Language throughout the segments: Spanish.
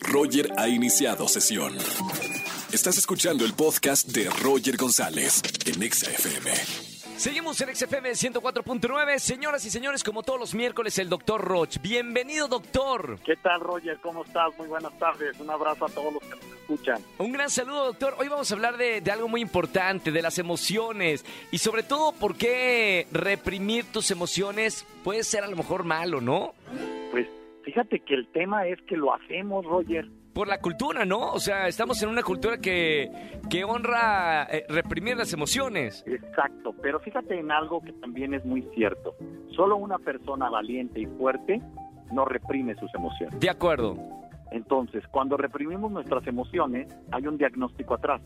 Roger ha iniciado sesión. Estás escuchando el podcast de Roger González en Exa FM. Seguimos en XFM 104.9. Señoras y señores, como todos los miércoles, el doctor Roch. Bienvenido, doctor. ¿Qué tal, Roger? ¿Cómo estás? Muy buenas tardes. Un abrazo a todos los que nos escuchan. Un gran saludo, doctor. Hoy vamos a hablar de, de algo muy importante, de las emociones. Y sobre todo, por qué reprimir tus emociones puede ser a lo mejor malo, ¿no? Fíjate que el tema es que lo hacemos, Roger. Por la cultura, ¿no? O sea, estamos en una cultura que, que honra eh, reprimir las emociones. Exacto, pero fíjate en algo que también es muy cierto. Solo una persona valiente y fuerte no reprime sus emociones. De acuerdo. Entonces, cuando reprimimos nuestras emociones, hay un diagnóstico atrás.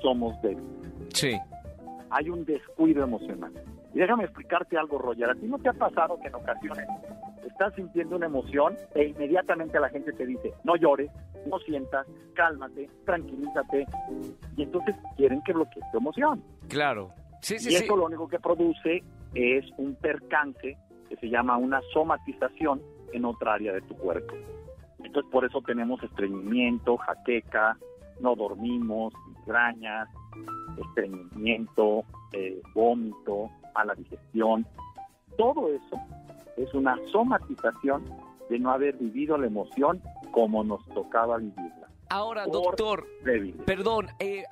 Somos débiles. Sí. Hay un descuido emocional. Y déjame explicarte algo, Roger. ¿A ti no te ha pasado que en ocasiones estás sintiendo una emoción e inmediatamente la gente te dice, no llores, no sientas, cálmate, tranquilízate? Y entonces quieren que bloquees tu emoción. Claro. Sí, sí, y sí. eso lo único que produce es un percance que se llama una somatización en otra área de tu cuerpo. Entonces por eso tenemos estreñimiento, jaqueca, no dormimos, migrañas, estreñimiento, eh, vómito, mala digestión. Todo eso es una somatización de no haber vivido la emoción como nos tocaba vivirla. Ahora, doctor. Perdón, eh,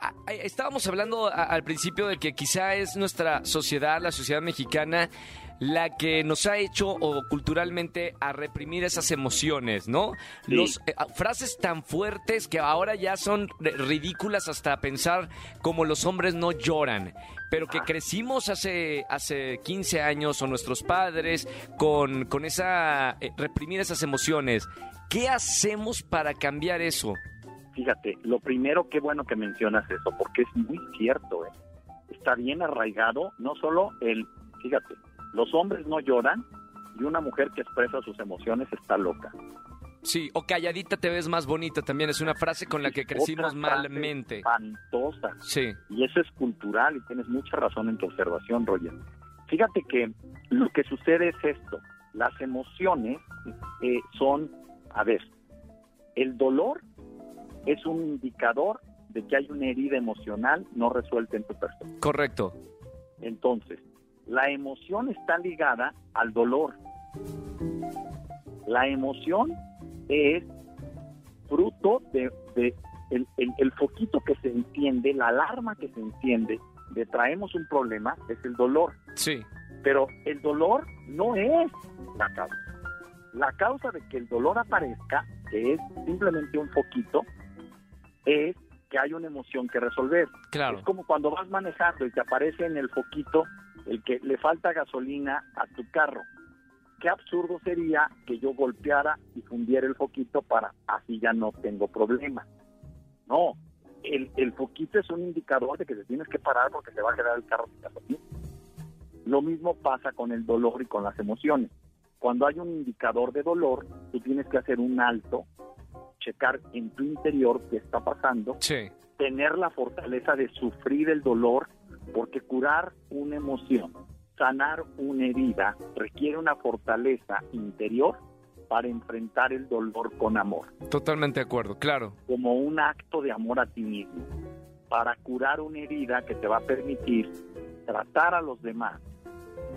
estábamos hablando al principio de que quizá es nuestra sociedad, la sociedad mexicana, la que nos ha hecho o culturalmente a reprimir esas emociones, ¿no? Sí. Los, eh, frases tan fuertes que ahora ya son ridículas hasta pensar como los hombres no lloran, pero que Ah. crecimos hace, hace 15 años o nuestros padres con, con esa, eh, reprimir esas emociones. ¿Qué hacemos para cambiar eso? Fíjate, lo primero, qué bueno que mencionas eso, porque es muy cierto, ¿eh? Está bien arraigado, no solo el, fíjate, los hombres no lloran y una mujer que expresa sus emociones está loca. Sí, o calladita te ves más bonita también es una frase con la que crecimos Otra frase malmente. Espantosa. Sí, Y eso es cultural y tienes mucha razón en tu observación, Roger. Fíjate que lo que sucede es esto. Las emociones eh, son, a ver, el dolor es un indicador de que hay una herida emocional no resuelta en tu persona. correcto. Entonces, la emoción está ligada al dolor. La emoción es fruto de, de el, el- el foquito que se enciende, la alarma que se enciende de traemos un problema, es el dolor. Sí, Pero el dolor no es la causa. La causa de que el dolor aparezca, que es simplemente un foquito, es que hay una emoción que resolver. claro. Es como cuando vas manejando y te aparece en el foquito el que le falta gasolina a tu carro. Qué absurdo sería que yo golpeara y fundiera el foquito para así ya no tengo problema. No, el, el foquito es un indicador de que te tienes que parar porque te va a quedar el carro sin gasolina. Lo mismo pasa con el dolor y con las emociones. Cuando hay un indicador de dolor, tú tienes que hacer un alto, checar en tu interior qué está pasando Sí, tener la fortaleza de sufrir el dolor, porque curar una emoción, sanar una herida, requiere una fortaleza interior para enfrentar el dolor con amor, totalmente de acuerdo, claro. como un acto de amor a ti mismo, para curar una herida que te va a permitir tratar a los demás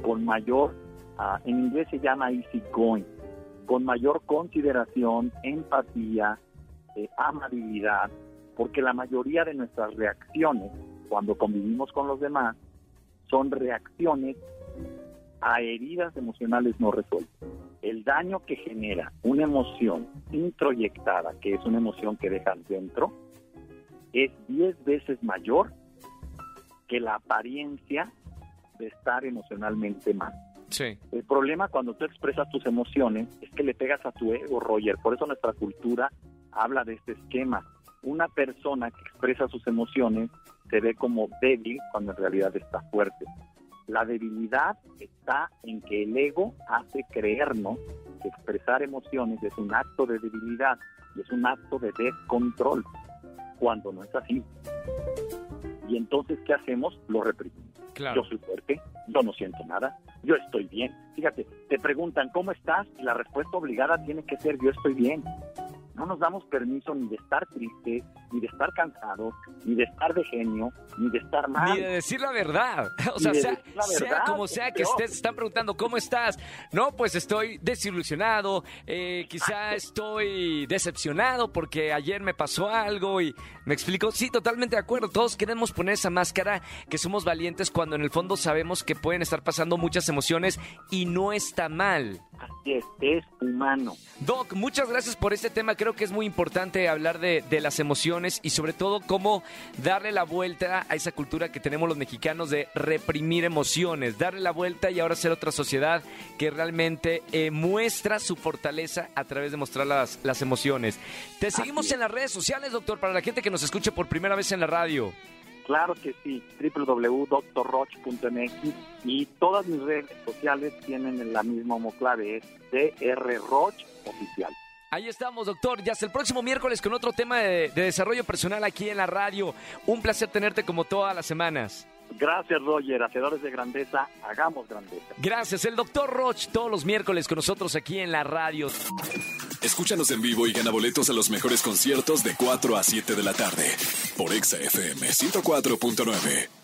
con mayor, ah, en inglés se llama easy going, con mayor consideración, empatía, eh, amabilidad, porque la mayoría de nuestras reacciones cuando convivimos con los demás son reacciones a heridas emocionales no resueltas. El daño que genera una emoción introyectada, que es una emoción que dejas dentro, es 10 veces mayor que la apariencia de estar emocionalmente mal. Sí, El problema cuando tú expresas tus emociones es que le pegas a tu ego, Roger. Por eso nuestra cultura habla de este esquema. Una persona que expresa sus emociones se ve como débil cuando en realidad está fuerte. La debilidad está en que el ego hace creernos que expresar emociones es un acto de debilidad y es un acto de descontrol, cuando no es así. Y entonces, ¿qué hacemos? Lo reprimimos. claro. Yo soy fuerte, yo no siento nada, yo estoy bien. Fíjate, te preguntan, ¿cómo estás? Y la respuesta obligada tiene que ser, yo estoy bien. no nos damos permiso ni de estar tristes, ni de estar cansados, ni de estar de genio, ni de estar mal. Ni de decir la verdad. O sea, sea, sea, como sea que estés, están preguntando, ¿cómo estás? No, pues estoy desilusionado, eh, quizá estoy decepcionado porque ayer me pasó algo y me explico. Sí, totalmente de acuerdo. Todos queremos poner esa máscara que somos valientes cuando en el fondo sabemos que pueden estar pasando muchas emociones y no está mal. Así es, es humano. Doc, muchas gracias por este tema. Creo que es muy importante hablar de, de, las emociones y sobre todo cómo darle la vuelta a esa cultura que tenemos los mexicanos de reprimir emociones, darle la vuelta y ahora ser otra sociedad que realmente eh, muestra su fortaleza a través de mostrar las, las emociones. Te seguimos en las redes sociales, doctor, para la gente que nos escuche por primera vez en la radio. Claro que sí, www.drroch.mx y todas mis redes sociales tienen la misma homoclave, es drroch oficial. Ahí estamos, doctor. Ya hasta el próximo miércoles con otro tema de, de, desarrollo personal aquí en la radio. Un placer tenerte como todas las semanas. Gracias, Roger. Hacedores de grandeza, hagamos grandeza. Gracias, el doctor Roch, todos los miércoles con nosotros aquí en la radio. Escúchanos en vivo y gana boletos a los mejores conciertos de 4 a 7 de la tarde por Exa FM 104.9.